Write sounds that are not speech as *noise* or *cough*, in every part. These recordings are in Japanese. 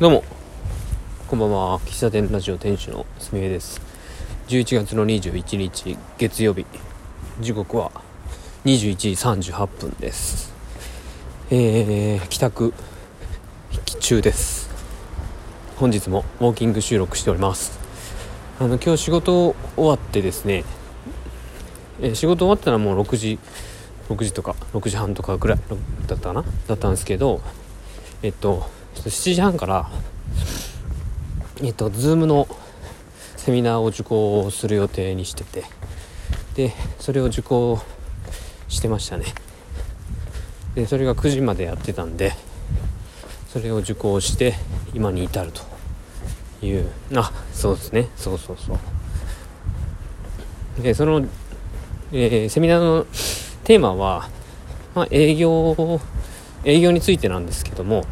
どうも。こんばんは。喫茶店ラジオ店主のすみえです。11月の21日月曜日。時刻は21時38分です。えー、帰宅中です。本日もウォーキング収録しております。あの今日仕事終わってですね、えー、仕事終わったらもう6時6時とか6時半とかぐらいだったかな？だったんですけどえっと7時半からえっと Zoom のセミナーを受講する予定にしててでそれを受講してましたね。でそれが9時までやってたんでそれを受講して今に至るというあそうですね。そうそうそう。でその、えー、セミナーのテーマは、まあ、営業営業についてなんですけども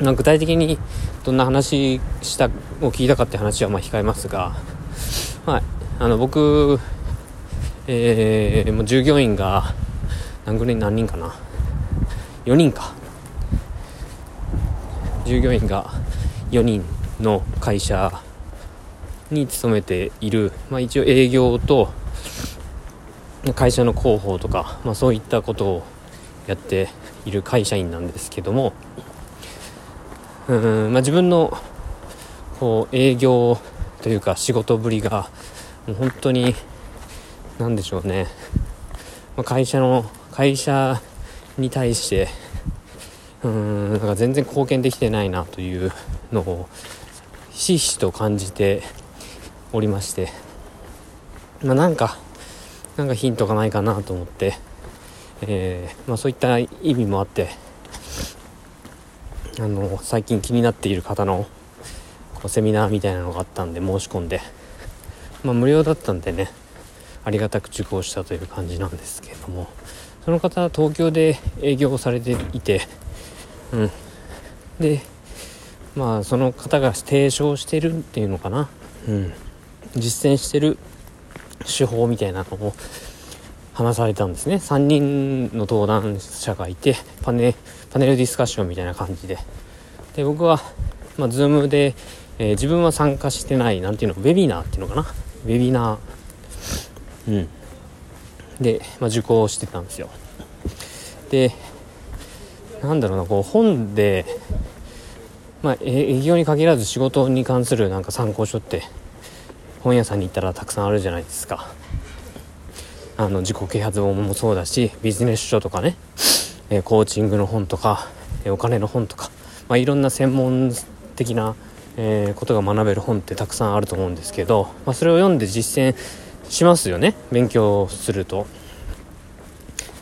まあ、具体的にどんな話したを聞いたかって話はま控えますが、はい、あの僕、えー、もう従業員が何ぐらい何人かな？4人か。従業員が4人の会社に勤めている、まあ、一応営業と会社の広報とか、まあ、そういったことをやっている会社員なんですけどもうん、まあ、自分のこう営業というか仕事ぶりがもう本当に何でしょうね、まあ、会社の会社に対してうんなんか全然貢献できてないなというのをひしひしと感じておりまして、まあ、なんかなんかヒントがないかなと思って、えーまあ、そういった意味もあって。あの最近気になっている方のこうセミナーみたいなのがあったんで申し込んで、まあ、無料だったんでねありがたく受講したという感じなんですけれども。その方は東京で営業をされていて、うん、でまあその方が提唱してるっていうのかな、うん、実践してる手法みたいなのを話されたんですね。3人の登壇者がいてパネパネルディスカッションみたいな感じで。で僕は、まあ、Zoom で、えー、自分は参加してない何ていうのウェビナーっていうのかな？ウェビナー。うん。で、まあ、受講してたんですよ。でなんだろうなこう本でまあ営業に限らず仕事に関するなんか参考書って本屋さんに行ったらたくさんあるじゃないですか。あの自己啓発本もそうだしビジネス書とかね、え、コーチングの本とか、え、お金の本とか、まあ、いろんな専門的な、え、ことが学べる本ってたくさんあると思うんですけど、まあ、それを読んで実践しますよね勉強すると。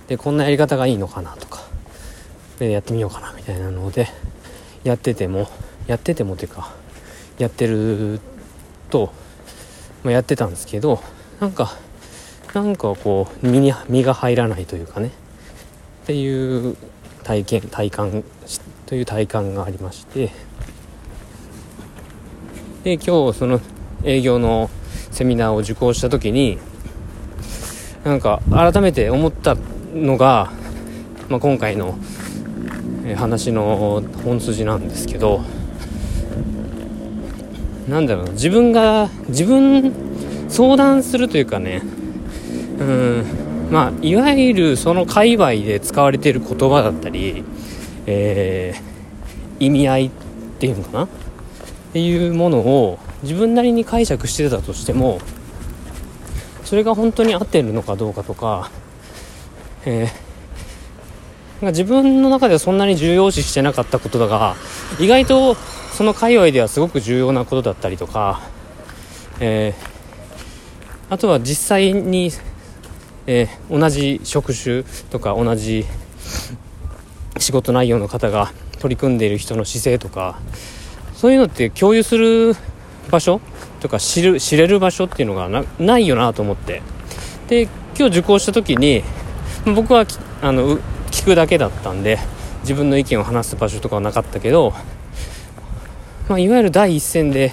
でこんなやり方がいいのかなとかでやってみようかなみたいなのでやっててもやっててもというかやってると、ま、やってたんですけどなんかなんかこう身に身が入らないというかね。っていう体験体感という体感がありまして。で今日その営業のセミナーを受講した時になんか改めて思ったのが、まあ、今回の話の本筋なんですけどなんだろう自分が自分相談するというかねうん。まあいわゆるその界隈で使われている言葉だったり、えー、意味合いっていうのかな？っていうものを自分なりに解釈してたとしてもそれが本当に合ってるのかどうかとか、えー、自分の中ではそんなに重要視してなかったことだが意外とその界隈ではすごく重要なことだったりとか、えー、あとは実際にえー、同じ職種とか同じ仕事内容の方が取り組んでいる人の姿勢とかそういうのって共有する場所とか知る知れる場所っていうのがないよなと思って。で今日受講した時に僕はあの聞くだけだったんで自分の意見を話す場所とかはなかったけど、まあ、いわゆる第一線で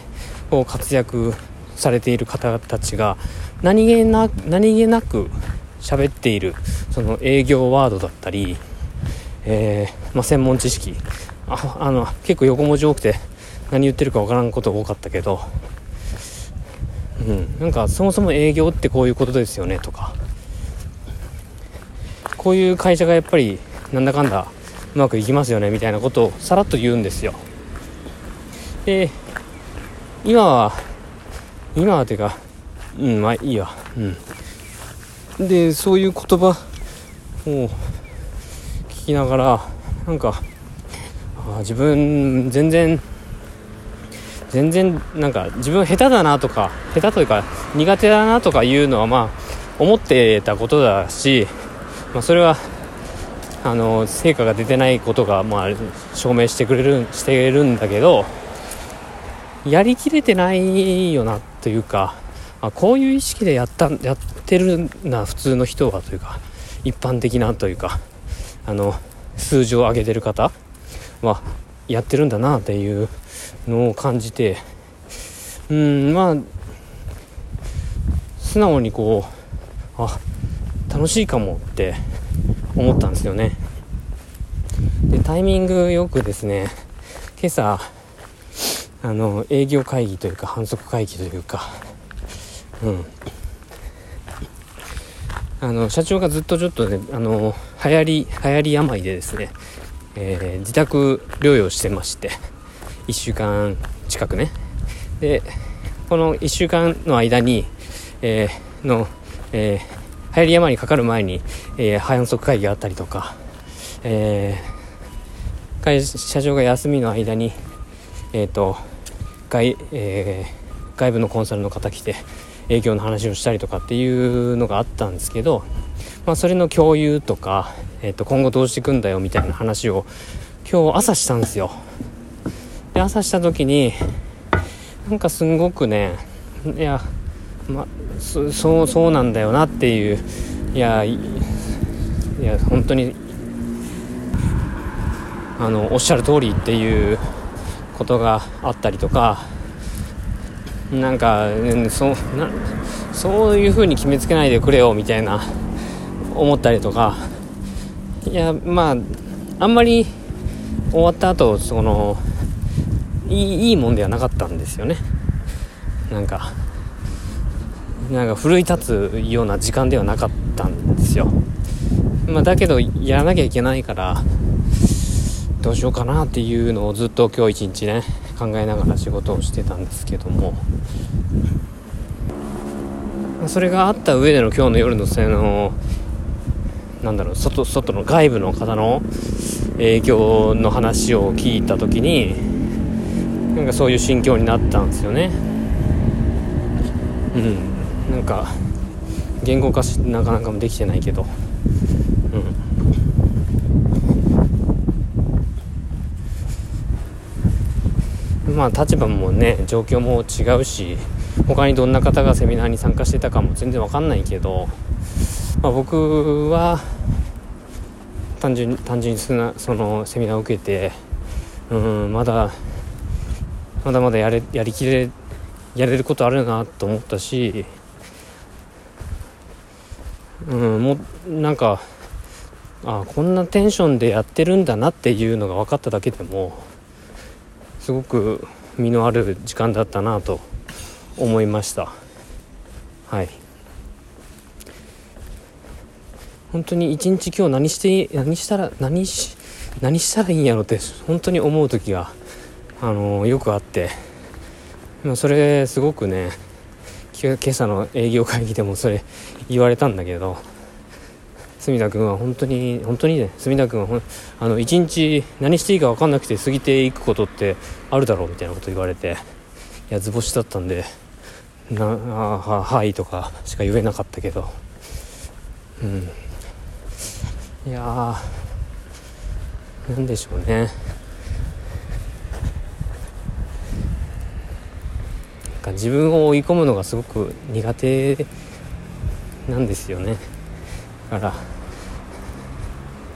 こう活躍されている方たちが何気な何気なく喋っているその営業ワードだったり、えー、まあ、専門知識。ああの結構横文字多くて何言ってるか分からんこと多かったけど。うん。なんかそもそも営業ってこういうことですよねとか。こういう会社がやっぱりなんだかんだうまくいきますよねみたいなことをさらっと言うんですよ。で今は今はていうかうんまあいいわ。うん。でそういう言葉を聞きながらなんかあ自分全然全然なんか自分下手だなとか下手というか苦手だなとかいうのはまあ思ってたことだし、まあ、それはあの成果が出てないことがまあ証明してくれるしてるんだけどやりきれてないよなというかあこういう意識でやったやってるな普通の人はというか一般的なというかあの数字を上げてる方はやってるんだなっていうのを感じてうんまあ素直にこうあ楽しいかもって思ったんですよね。でタイミングよくですね今朝あの営業会議というか反則会議というかうん。あの社長がずっとちょっとねあの流行り流行り病でですね、えー、自宅療養してまして1週間近くね。でこの1週間の間に、えー、の、えー、流行り病にかかる前に、えー、反則会議があったりとか、えー、会社長が休みの間にえっ、ー、と外,、えー、外部のコンサルの方来て営業の話をしたりとかっていうのがあったんですけど、まあ、それの共有とか、えー、と今後どうしていくんだよみたいな話を今日朝したんですよ。で朝した時になんかすごくねいやまそそうそうなんだよなっていういやいや本当にあのおっしゃる通りっていうことがあったりとかなんか、うん、そうなそういう風に決めつけないでくれよみたいな思ったりとか。いやまああんまり終わった後そのいいいいもんではなかったんですよね。なんかなんか奮い立つような時間ではなかったんですよ、まあ、だけどやらなきゃいけないからどうしようかなっていうのをずっと今日一日ね考えながら仕事をしてたんですけども。それがあった上での今日の夜のせのなんだろう外外の外部の方の営業の話を聞いた時になんかそういう心境になったんですよね。うん。なんか言語化しなかなかもできてないけど。うん。まあ立場もね状況も違うし他にどんな方がセミナーに参加してたかも全然わかんないけど、まあ、僕は単純単純にそのセミナーを受けてうんまだまだまだやれやりきれやれることあるなと思ったしうんもうなんかあこんなテンションでやってるんだなっていうのが分かっただけでもすごく身のある時間だったなと思いました。はい。本当に一日今日何して何したら何し何したらいいんやろって本当に思う時があのよくあって。それすごくね今朝の営業会議でもそれ言われたんだけど。住田君は本当に本当にね住田君はほあの一日何していいか分かんなくて過ぎていくことってあるだろうみたいなこと言われていや図星だったんで *laughs* なあははいとかしか言えなかったけど。うん。いやなんでしょうね。か自分を追い込むのがすごく苦手なんですよね。だから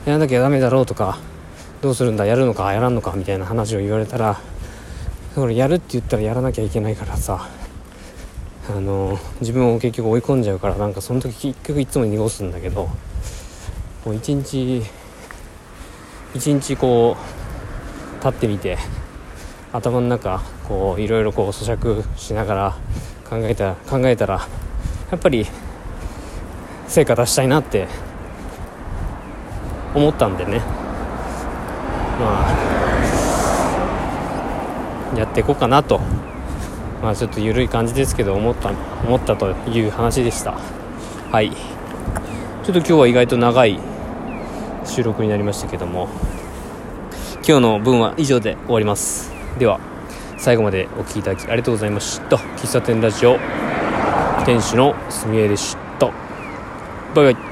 やらなきゃダメだろうとかどうするんだやるのかやらんのかみたいな話を言われたらそれやるって言ったらやらなきゃいけないからさあの自分を結局追い込んじゃうからなんかその時結局いつも濁すんだけどもう一日一日こう立ってみて頭の中こういろいろこう咀嚼しながら考えた考えたらやっぱり成果出したいなって思ったんでね。まあやっていこうかなと。まあちょっと緩い感じですけど思った思ったという話でした。はい。ちょっと今日は意外と長い収録になりましたけども。今日の分は以上で終わります。では最後までお聴きいただきありがとうございました。喫茶店ラジオ店主のすみえでした。バイバイ。